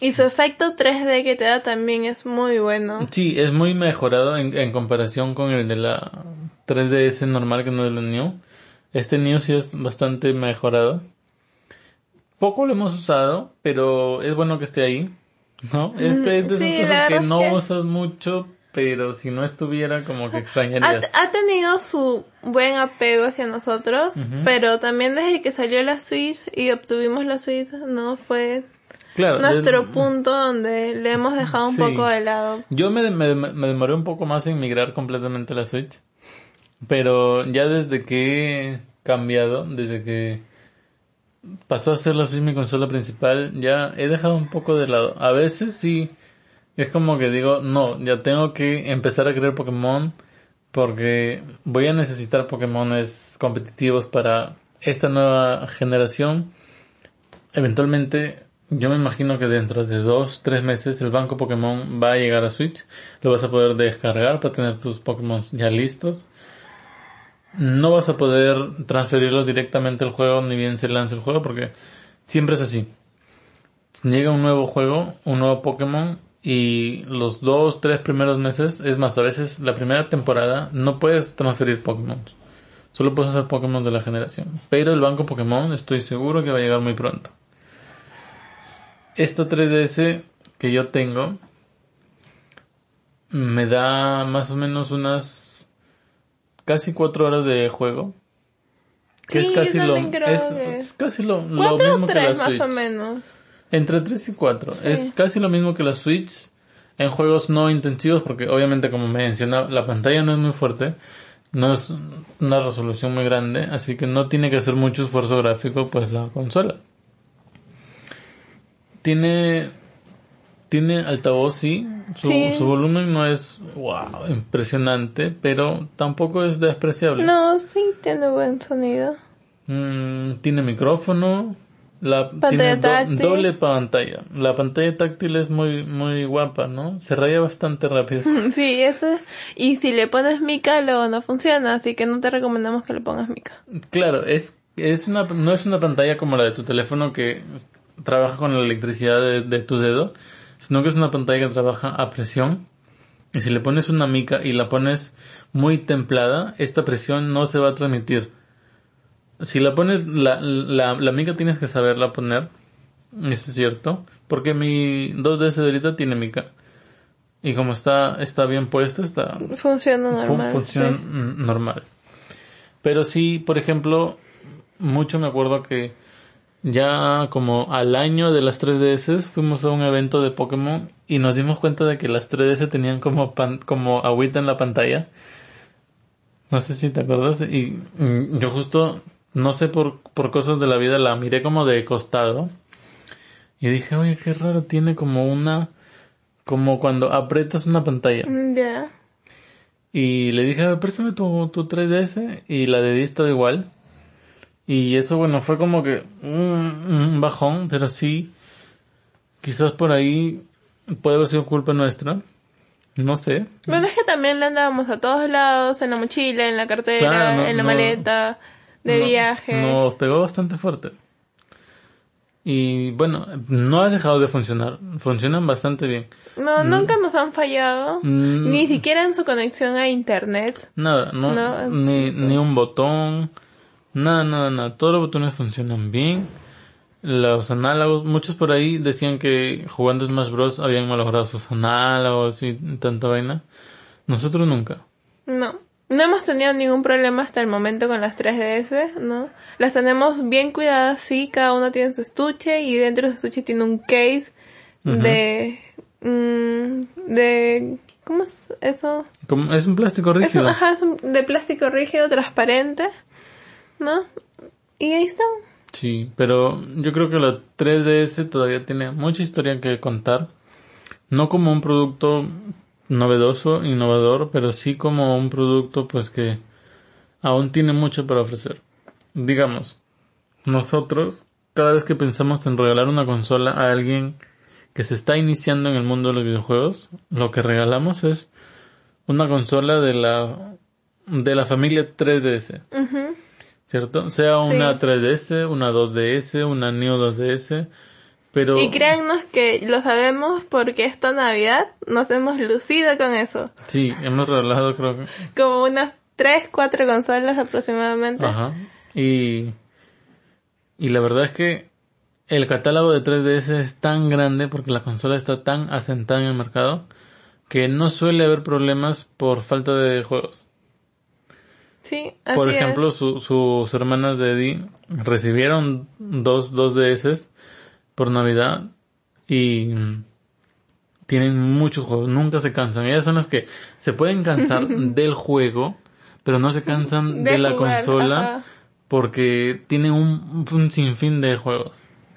Y su efecto 3D que te da también es muy bueno. Sí, es muy mejorado en, en comparación con el de la 3DS normal que no es la New. Este New sí es bastante mejorado. Poco lo hemos usado, pero es bueno que esté ahí. ¿No? Es, es de esas sí, la cosas que no que- usas mucho, pero si no estuviera como que Ha, extrañarías. ha tenido su buen apego hacia nosotros, Ujú. pero también desde que salió la Switch y obtuvimos la Switch, no fue Claro, nuestro es- punto donde le hemos dejado un Sí. poco de lado. Yo me, me, me demoré un poco más en migrar completamente a la Switch. Pero ya desde que he cambiado, desde que pasó a ser la Switch mi consola principal, ya he dejado un poco de lado. A veces sí, es como que digo, no, ya tengo que empezar a crear Pokémon porque voy a necesitar Pokémones competitivos para esta nueva generación. Eventualmente, yo me imagino que dentro de dos, tres meses el banco Pokémon va a llegar a Switch. Lo vas a poder descargar para tener tus Pokémon ya listos. No vas a poder transferirlos directamente al juego ni bien se lance el juego porque siempre es así. Llega un nuevo juego, un nuevo Pokémon y los dos, tres primeros meses, es más, a veces la primera temporada no puedes transferir Pokémon. Solo puedes hacer Pokémon de la generación. Pero el banco Pokémon estoy seguro que va a llegar muy pronto. Esta 3DS que yo tengo me da más o menos unas casi cuatro horas de juego. Que Sí, es casi lo, es, es casi lo, lo Cuatro mismo o que la tres más o menos. Entre 3 y 4. Sí. Es casi lo mismo que la Switch en juegos no intensivos porque obviamente como mencionaba la pantalla no es muy fuerte, no es una resolución muy grande, así que no tiene que hacer mucho esfuerzo gráfico pues la consola. Tiene tiene altavoz sí, su, Sí. su volumen no es wow, impresionante, pero tampoco es despreciable. No, sí tiene buen sonido. Mm, tiene micrófono. La, Pantalla tiene do- doble pantalla. La pantalla táctil es muy, muy guapa, ¿no? Se raya bastante rápido. Sí, eso. Y si le pones mica, luego no funciona, así que no te recomendamos que le pongas mica. claro, es, es una, no es una pantalla como la de tu teléfono que trabaja con la electricidad de, de tu dedo, sino que es una pantalla que trabaja a presión. Y si le pones una mica y la pones muy templada, esta presión no se va a transmitir. Si la pones, la, la, la mica tienes que saberla poner. Eso es cierto. Porque mi 2DS de ahorita tiene mica. Y como está, está bien puesta, está, Funciona fun- normal. funciona sí. normal. Pero sí, por ejemplo, mucho me acuerdo que ya como al año de las 3DS fuimos a un evento de Pokémon y nos dimos cuenta de que las 3DS tenían como pan- como agüita en la pantalla. No sé si te acuerdas y yo justo no sé por por cosas de la vida la miré como de costado y dije, "Oye, qué raro, tiene como una como cuando aprietas una pantalla." Mm, Ya. Y le dije, préstame tu, tu 3DS y la de Di estaba igual. Y eso, bueno, fue como que un, un bajón, pero sí, quizás por ahí puede haber sido culpa nuestra. No sé. Bueno, es que también le andábamos a todos lados, en la mochila, en la cartera, Claro, no- en la no- maleta, de No- viaje. Nos pegó bastante fuerte. Y bueno, no ha dejado de funcionar. Funcionan bastante bien. No, nunca nos han fallado, Mm. ni siquiera en su conexión a internet. Nada, no, No, ni, ni un botón, nada, nada, nada. Todos los botones funcionan bien. Los análogos, muchos por ahí decían que jugando Smash Bros. habían malogrado sus análogos y tanta vaina. Nosotros nunca. No, no hemos tenido ningún problema hasta el momento con las 3DS, ¿no? Las tenemos bien cuidadas, sí, cada uno tiene su estuche y dentro de su estuche tiene un case de... mm, de... ¿Cómo es eso? Como, es un plástico Es un- rígido. ajá, es un- de plástico rígido, transparente, ¿no? Y ahí está. Sí, pero yo creo que la 3DS todavía tiene mucha historia que contar. No como un producto novedoso, innovador, pero sí como un producto pues que aún tiene mucho para ofrecer. Digamos, nosotros cada vez que pensamos en regalar una consola a alguien que se está iniciando en el mundo de los videojuegos, lo que regalamos es una consola de la de la familia 3DS. Ujú. ¿cierto? Sea Sí. una 3DS, una 2DS, una Neo 2DS, pero Y créannos que lo sabemos porque esta Navidad nos hemos lucido con eso. sí, hemos regalado creo que Como unas 3, 4 consolas aproximadamente. ajá. Y y la verdad es que el catálogo de 3DS es tan grande porque la consola está tan asentada en el mercado que no suele haber problemas por falta de juegos. Sí, así Por es. ejemplo, su- sus hermanas de Eddie recibieron dos, dos DS por Navidad y tienen muchos juegos, nunca se cansan. Ellas son las que se pueden cansar del juego, pero no se cansan de, De la jugar, consola ajá. porque tienen un, un sinfín de juegos.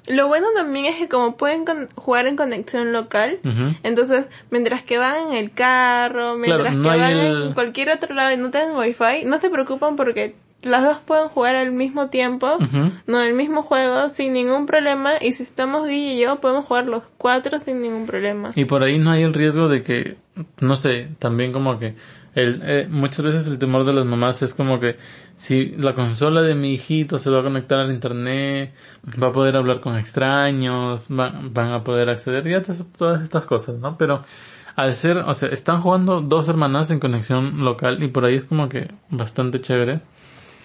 Lo bueno también es que como pueden con- jugar en conexión local, entonces mientras que van en el carro, mientras no que van el- en cualquier otro lado y no tengan wifi, no se preocupan porque las dos pueden jugar al mismo tiempo, no el mismo juego, sin ningún problema, y si estamos Guille y yo, podemos jugar los cuatro sin ningún problema. Y por ahí no hay el riesgo de que, no sé, también como que el, eh, muchas veces el temor de las mamás es como que si la consola de mi hijito se va a conectar al internet, va a poder hablar con extraños, va- van a poder acceder ya todas estas cosas, ¿no? Pero al ser, o sea, están jugando dos hermanas en conexión local y por ahí es como que bastante chévere.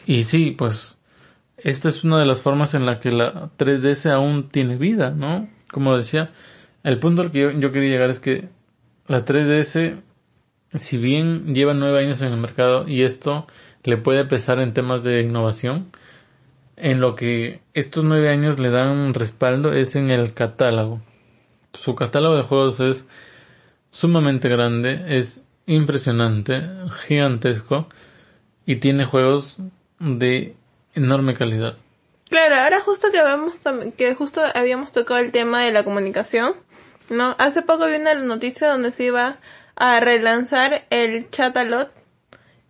Y sí, pues esta es una de las formas en la que la 3DS aún tiene vida, ¿no? Como decía, el punto al que yo, quería llegar es que la 3DS, si bien lleva nueve años en el mercado y esto le puede pesar en temas de innovación, en lo que estos nueve años le dan respaldo es en el catálogo. Su catálogo de juegos es sumamente grande, es impresionante, gigantesco y tiene juegos de enorme calidad. Claro, ahora justo que habíamos que justo habíamos tocado el tema de la comunicación, ¿no? Hace poco vi una noticia donde se iba a relanzar el Chatalot,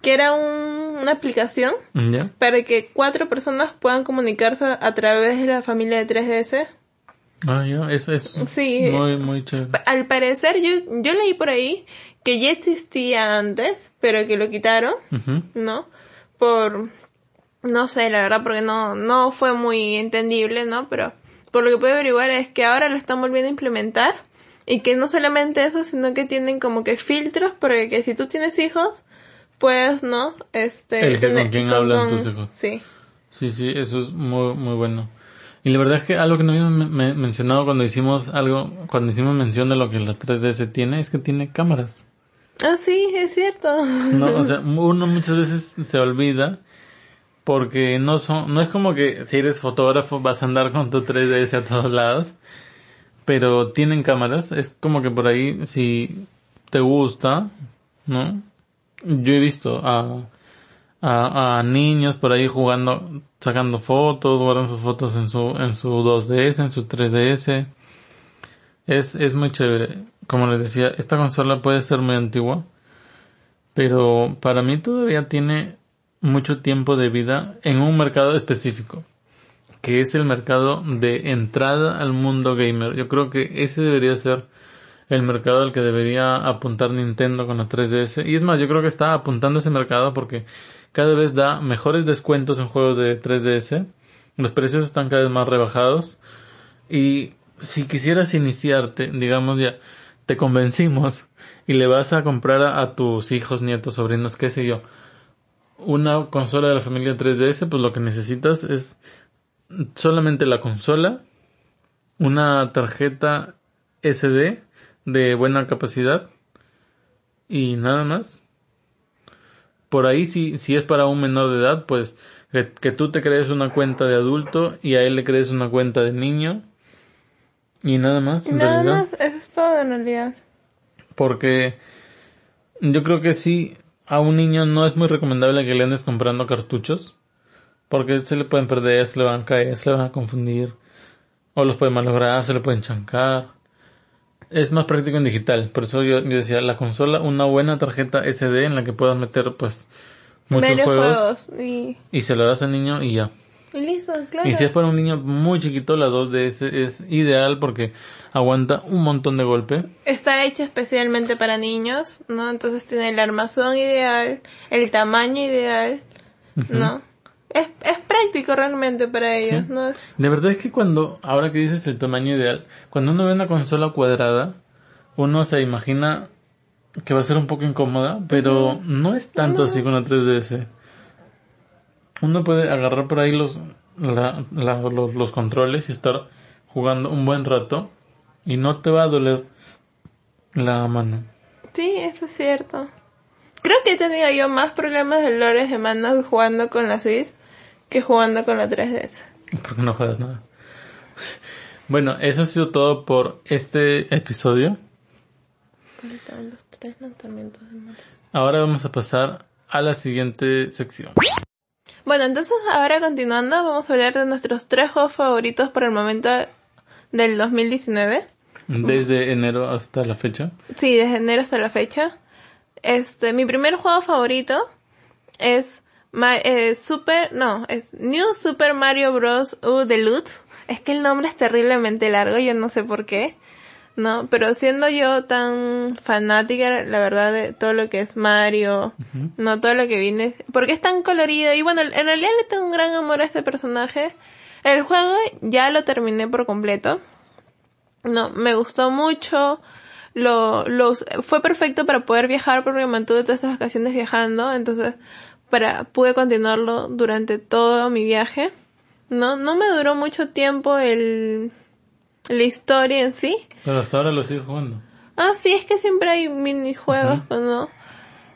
que era un- una aplicación ¿Ya? para que cuatro personas puedan comunicarse a través de la familia de 3DS. Ah, ya, eso es Sí. muy, muy chévere. Al parecer, yo, yo leí por ahí que ya existía antes, pero que lo quitaron. ¿no? Por, no sé, la verdad, porque no, no fue muy entendible, ¿no? Pero por lo que puedo averiguar es que ahora lo están volviendo a implementar y que no solamente eso, sino que tienen como que filtros para que si tú tienes hijos, puedes, ¿no? Este, Elegir con quién hablan tus hijos. Sí. Sí, sí, eso es muy, muy bueno. Y la verdad es que algo que no habíamos me- me- mencionado cuando hicimos algo, cuando hicimos mención de lo que la 3DS tiene, es que tiene cámaras. Ah, sí, es cierto. No, o sea, uno muchas veces se olvida porque no son, no es como que si eres fotógrafo vas a andar con tu 3DS a todos lados, pero tienen cámaras, es como que por ahí si te gusta, ¿no? Yo he visto a, a, a niños por ahí jugando, sacando fotos, guardan sus fotos en su, en su 2DS, en su 3DS. Es, es muy chévere. Como les decía, esta consola puede ser muy antigua, pero para mí todavía tiene mucho tiempo de vida en un mercado específico, que es el mercado de entrada al mundo gamer. Yo creo que ese debería ser el mercado al que debería apuntar Nintendo con la 3DS. Y es más, yo creo que está apuntando ese mercado porque cada vez da mejores descuentos en juegos de 3DS. Los precios están cada vez más rebajados. Y si quisieras iniciarte, digamos ya, te convencimos y le vas a comprar a, tus hijos, nietos, sobrinos, qué sé yo, una consola de la familia 3DS, pues lo que necesitas es solamente la consola, una tarjeta SD de buena capacidad y nada más. Por ahí si, si es para un menor de edad, pues que, tú te crees una cuenta de adulto y a él le crees una cuenta de niño y nada más. nada más, eso es todo en realidad. Porque yo creo que sí, a un niño no es muy recomendable que le andes comprando cartuchos. Porque se le pueden perder, se le van a caer, se le van a confundir. O los pueden malograr, se le pueden chancar es más práctico en digital. Por eso yo, decía, la consola, una buena tarjeta SD en la que puedas meter pues muchos juegos, y... se lo das al niño y ya. Y listo, claro. Y si es para un niño muy chiquito, la 2DS es ideal porque aguanta un montón de golpe. Está hecha especialmente para niños, ¿no? Entonces tiene el armazón ideal, el tamaño ideal, ¿no? es, es práctico realmente para ellos, ¿no? De verdad es que cuando, ahora que dices el tamaño ideal, cuando uno ve una consola cuadrada, uno se imagina que va a ser un poco incómoda, pero no es tanto así con la 3DS. Uno puede agarrar por ahí los, la, los, los controles y estar jugando un buen rato y no te va a doler la mano. Sí, eso es cierto. Creo que he tenido yo más problemas de dolores de mano jugando con la Switch que jugando con la 3DS. Porque no juegas nada. Bueno, eso ha sido todo por este episodio. Ahora vamos a pasar a la siguiente sección. Bueno, entonces ahora continuando vamos a hablar de nuestros tres juegos favoritos por el momento del 2019. Desde enero hasta la fecha. Sí, desde enero hasta la fecha. Este, mi primer juego favorito es eh, Super, no, es New Super Mario Bros. U Deluxe. Es que el nombre es terriblemente largo, yo no sé por qué. No, pero siendo yo tan fanática, la verdad, de todo lo que es Mario, no todo lo que viene, porque es tan colorido, y bueno, en realidad le tengo un gran amor a este personaje. El juego ya lo terminé por completo. No, me gustó mucho. Lo, los, fue perfecto para poder viajar porque mantuve todas estas vacaciones viajando, entonces para pude continuarlo durante todo mi viaje. No, no me duró mucho tiempo el la historia en sí. Pero hasta ahora lo sigo jugando. Ah, sí, es que siempre hay minijuegos, ¿no?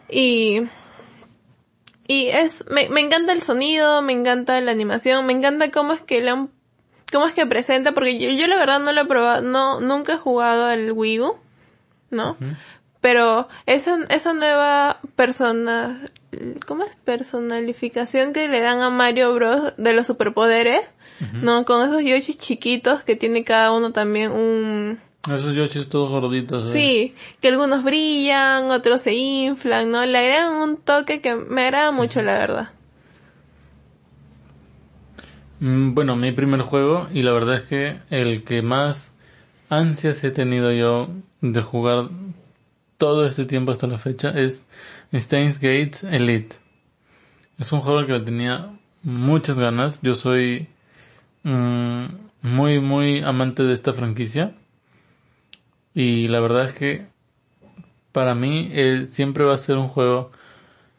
Y y es me, me encanta el sonido, me encanta la animación, me encanta cómo es que le cómo es que presenta porque yo, yo la verdad no lo he probado, no nunca he jugado al Wii U, ¿no? Pero esa esa nueva persona ¿cómo es? Personalificación que le dan a Mario Bros. de los superpoderes, ¿no? Con esos Yoshi chiquitos que tiene cada uno también un... Esos Yoshis todos gorditos. ¿eh? Sí, que algunos brillan, otros se inflan, ¿no? Le agregan un toque que me agrada mucho, la verdad. Mm, bueno, mi primer juego, y la verdad es que el que más ansias he tenido yo de jugar todo este tiempo hasta la fecha es Steins Gate Elite. Es un juego que tenía muchas ganas. Yo soy mm, muy, muy amante de esta franquicia. Y la verdad es que para mí eh, siempre va a ser un juego.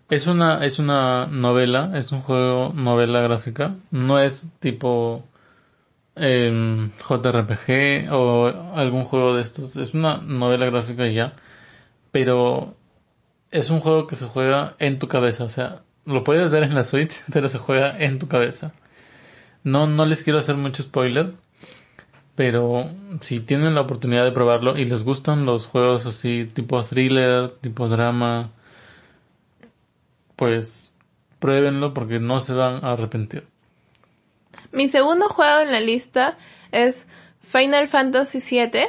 Es una, es una novela, es un juego novela gráfica. No es tipo em, JRPG o algún juego de estos. Es una novela gráfica ya. Pero es un juego que se juega en tu cabeza, o sea, lo puedes ver en la Switch, pero se juega en tu cabeza. No, no les quiero hacer mucho spoiler, pero si tienen la oportunidad de probarlo y les gustan los juegos así tipo thriller, tipo drama, pues pruébenlo porque no se van a arrepentir. Mi segundo juego en la lista es Final Fantasy VII.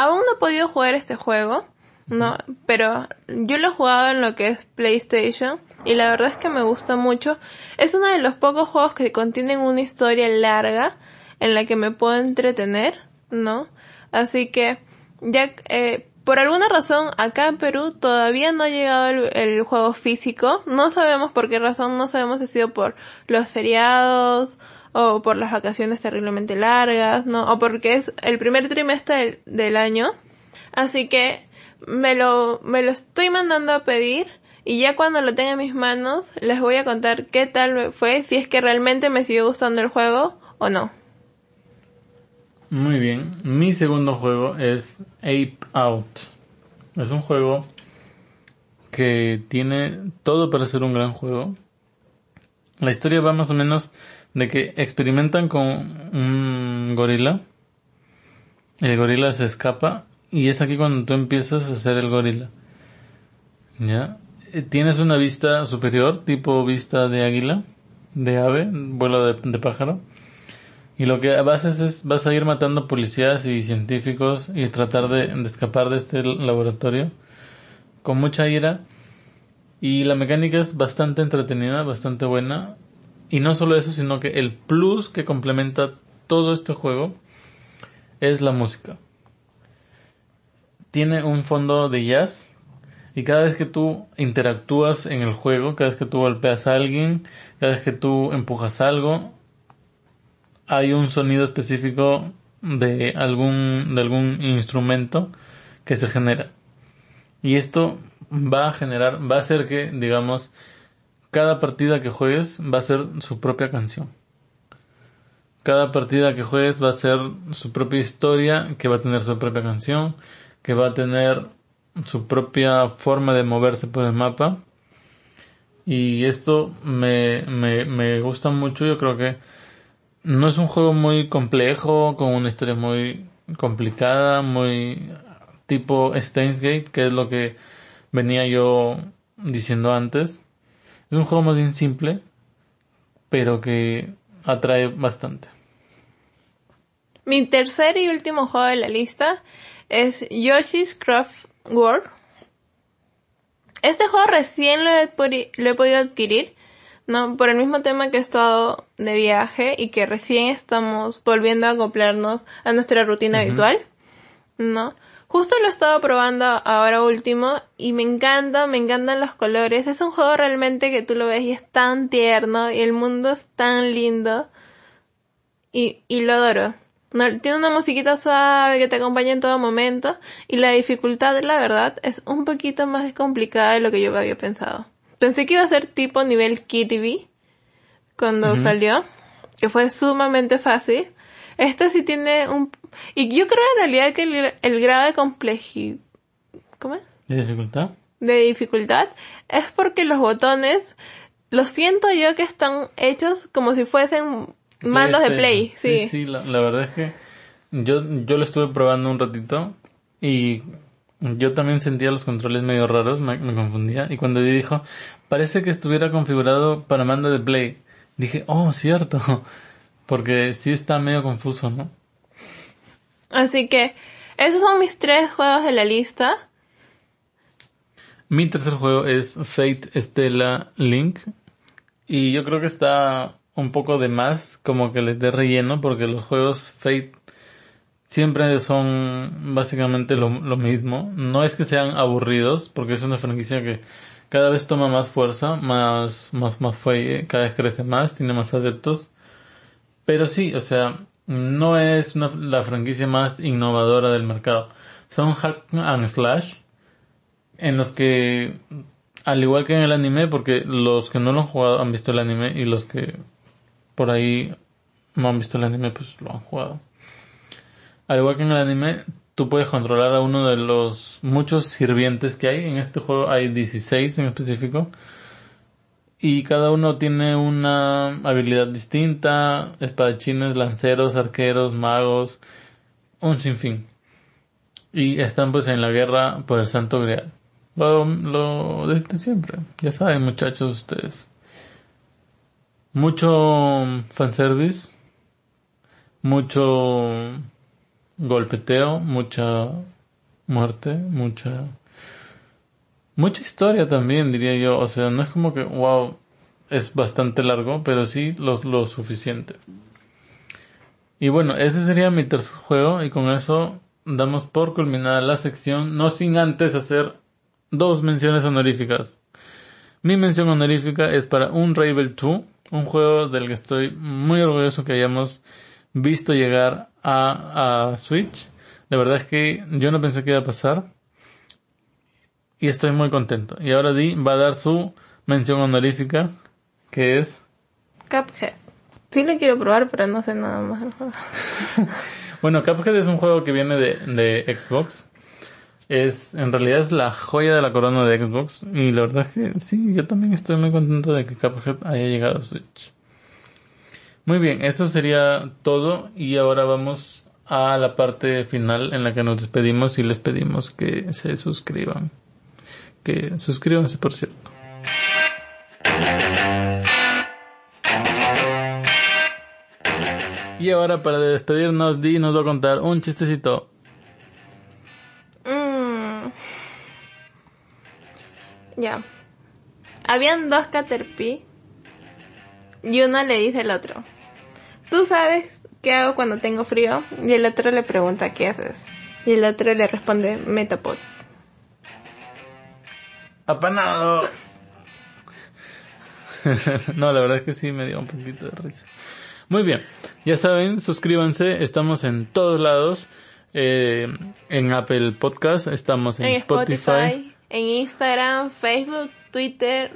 Aún no he podido jugar este juego, ¿no? Pero yo lo he jugado en lo que es PlayStation y la verdad es que me gusta mucho. Es uno de los pocos juegos que contienen una historia larga en la que me puedo entretener, ¿no? Así que ya eh, por alguna razón acá en Perú todavía no ha llegado el, juego físico. No sabemos por qué razón, no sabemos si ha sido por los feriados o por las vacaciones terriblemente largas, ¿no? O porque es el primer trimestre del, del año. Así que me lo, me lo estoy mandando a pedir y ya cuando lo tenga en mis manos les voy a contar qué tal fue, si es que realmente me sigue gustando el juego o no. Muy bien, mi segundo juego es Ape Out. Es un juego que tiene todo para ser un gran juego. La historia va más o menos de que experimentan con un gorila. El gorila se escapa y es aquí cuando tú empiezas a ser el gorila. ¿Ya? Eh, tienes una vista superior, tipo vista de águila, de ave, vuelo de, pájaro. Y lo que vas a es, vas a ir matando policías y científicos y tratar de, de escapar de este laboratorio con mucha ira. Y la mecánica es bastante entretenida, bastante buena. Y no solo eso, sino que el plus que complementa todo este juego es la música tiene un fondo de jazz y cada vez que tú interactúas en el juego, cada vez que tú golpeas a alguien, cada vez que tú empujas algo, hay un sonido específico de algún, de algún instrumento que se genera. Y esto va a generar, va a hacer que, digamos, cada partida que juegues va a ser su propia canción. Cada partida que juegues va a ser su propia historia, que va a tener su propia canción, que va a tener su propia forma de moverse por el mapa. Y esto me, me, me gusta mucho. Yo creo que no es un juego muy complejo, con una historia muy complicada, muy tipo Stainsgate, que es lo que venía yo diciendo antes. Es un juego más bien simple, pero que atrae bastante. Mi tercer y último juego de la lista es Yoshi's Craft World. Este juego recién lo he podido adquirir, ¿no? Por el mismo tema que he estado de viaje y que recién estamos volviendo a acoplarnos a nuestra rutina habitual, ¿no? Justo lo he estado probando ahora último y me encanta, me encantan los colores. Es un juego realmente que tú lo ves y es tan tierno y el mundo es tan lindo y, y lo adoro. No, tiene una musiquita suave que te acompaña en todo momento y la dificultad, la verdad, es un poquito más complicada de lo que yo había pensado. Pensé que iba a ser tipo nivel Kirby cuando salió, que fue sumamente fácil. Este sí tiene un... Y yo creo en realidad que el, el grado de complejidad... ¿Cómo es? ¿De dificultad? De dificultad es porque los botones los siento yo que están hechos como si fuesen Mandos de Play, sí. Sí, la, verdad es que yo, yo lo estuve probando un ratito y yo también sentía los controles medio raros, me, confundía. Y cuando dijo, parece que estuviera configurado para mando de Play, dije, oh, cierto. Porque sí está medio confuso, ¿no? Así que, esos son mis tres juegos de la lista. Mi tercer juego es Fate Stella Link. Y yo creo que está un poco de más, como que les dé relleno, porque los juegos Fate siempre son básicamente lo, mismo. No es que sean aburridos, porque es una franquicia que cada vez toma más fuerza, más, más, más fuelle, cada vez crece más, tiene más adeptos. Pero sí, o sea, no es una, la franquicia más innovadora del mercado. Son hack and slash, en los que, al igual que en el anime, porque los que no lo han jugado han visto el anime y los que por ahí no han visto el anime, pues lo han jugado. Al igual que en el anime, tú puedes controlar a uno de los muchos sirvientes que hay. En este juego hay 16 en específico. Y cada uno tiene una habilidad distinta. Espadachines, lanceros, arqueros, magos. Un sinfín. Y están pues en la guerra por el Santo Grial. Lo, lo de siempre. Ya saben muchachos ustedes. Mucho fanservice, mucho golpeteo, mucha muerte, mucha Mucha historia también, diría yo. O sea, no es como que, wow, es bastante largo, pero sí lo, lo suficiente. Y bueno, ese sería mi tercer juego y con eso damos por culminada la sección, no sin antes hacer dos menciones honoríficas. Mi mención honorífica es para Unravel 2, un juego del que estoy muy orgulloso que hayamos visto llegar a, a Switch. La verdad es que yo no pensé que iba a pasar. Y estoy muy contento. Y ahora Di va a dar su mención honorífica, que es... Cuphead. Sí lo quiero probar, pero no sé nada más bueno, Cuphead es un juego que viene de, de Xbox. Es, en realidad es la joya de la corona de Xbox. Y la verdad es que sí, yo también estoy muy contento de que Cuphead haya llegado a Switch. Muy bien, eso sería todo. Y ahora vamos a la parte final en la que nos despedimos y les pedimos que se suscriban. Que suscríbanse, por cierto. Y ahora para despedirnos, Di nos va a contar un chistecito. Mm. Ya. Habían dos Caterpie y uno le dice al otro, ¿tú sabes qué hago cuando tengo frío? Y el otro le pregunta, ¿qué haces? Y el otro le responde, Metapod. Apanado. no, la verdad es que sí me dio un poquito de risa. Muy bien, ya saben, suscríbanse, estamos en todos lados. Eh, en Apple Podcast, estamos en, Spotify, en Instagram, Facebook, Twitter,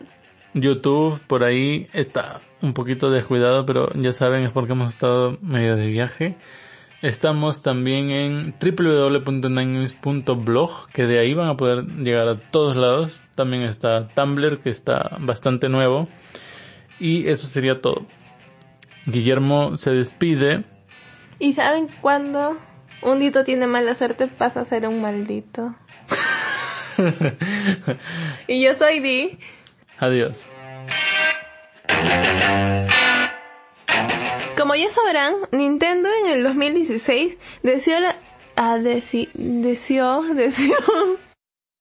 YouTube, por ahí está un poquito descuidado, pero ya saben, es porque hemos estado medio de viaje. Estamos también en www.ninenews.blog, que de ahí van a poder llegar a todos lados. También está Tumblr, que está bastante nuevo. Y eso sería todo. Guillermo se despide. ¿Y saben cuándo un dito tiene mala suerte pasa a ser un maldito? y yo soy Di. Adiós. Como ya sabrán, Nintendo en el 2016 deseó la... Ah, deseó, deseó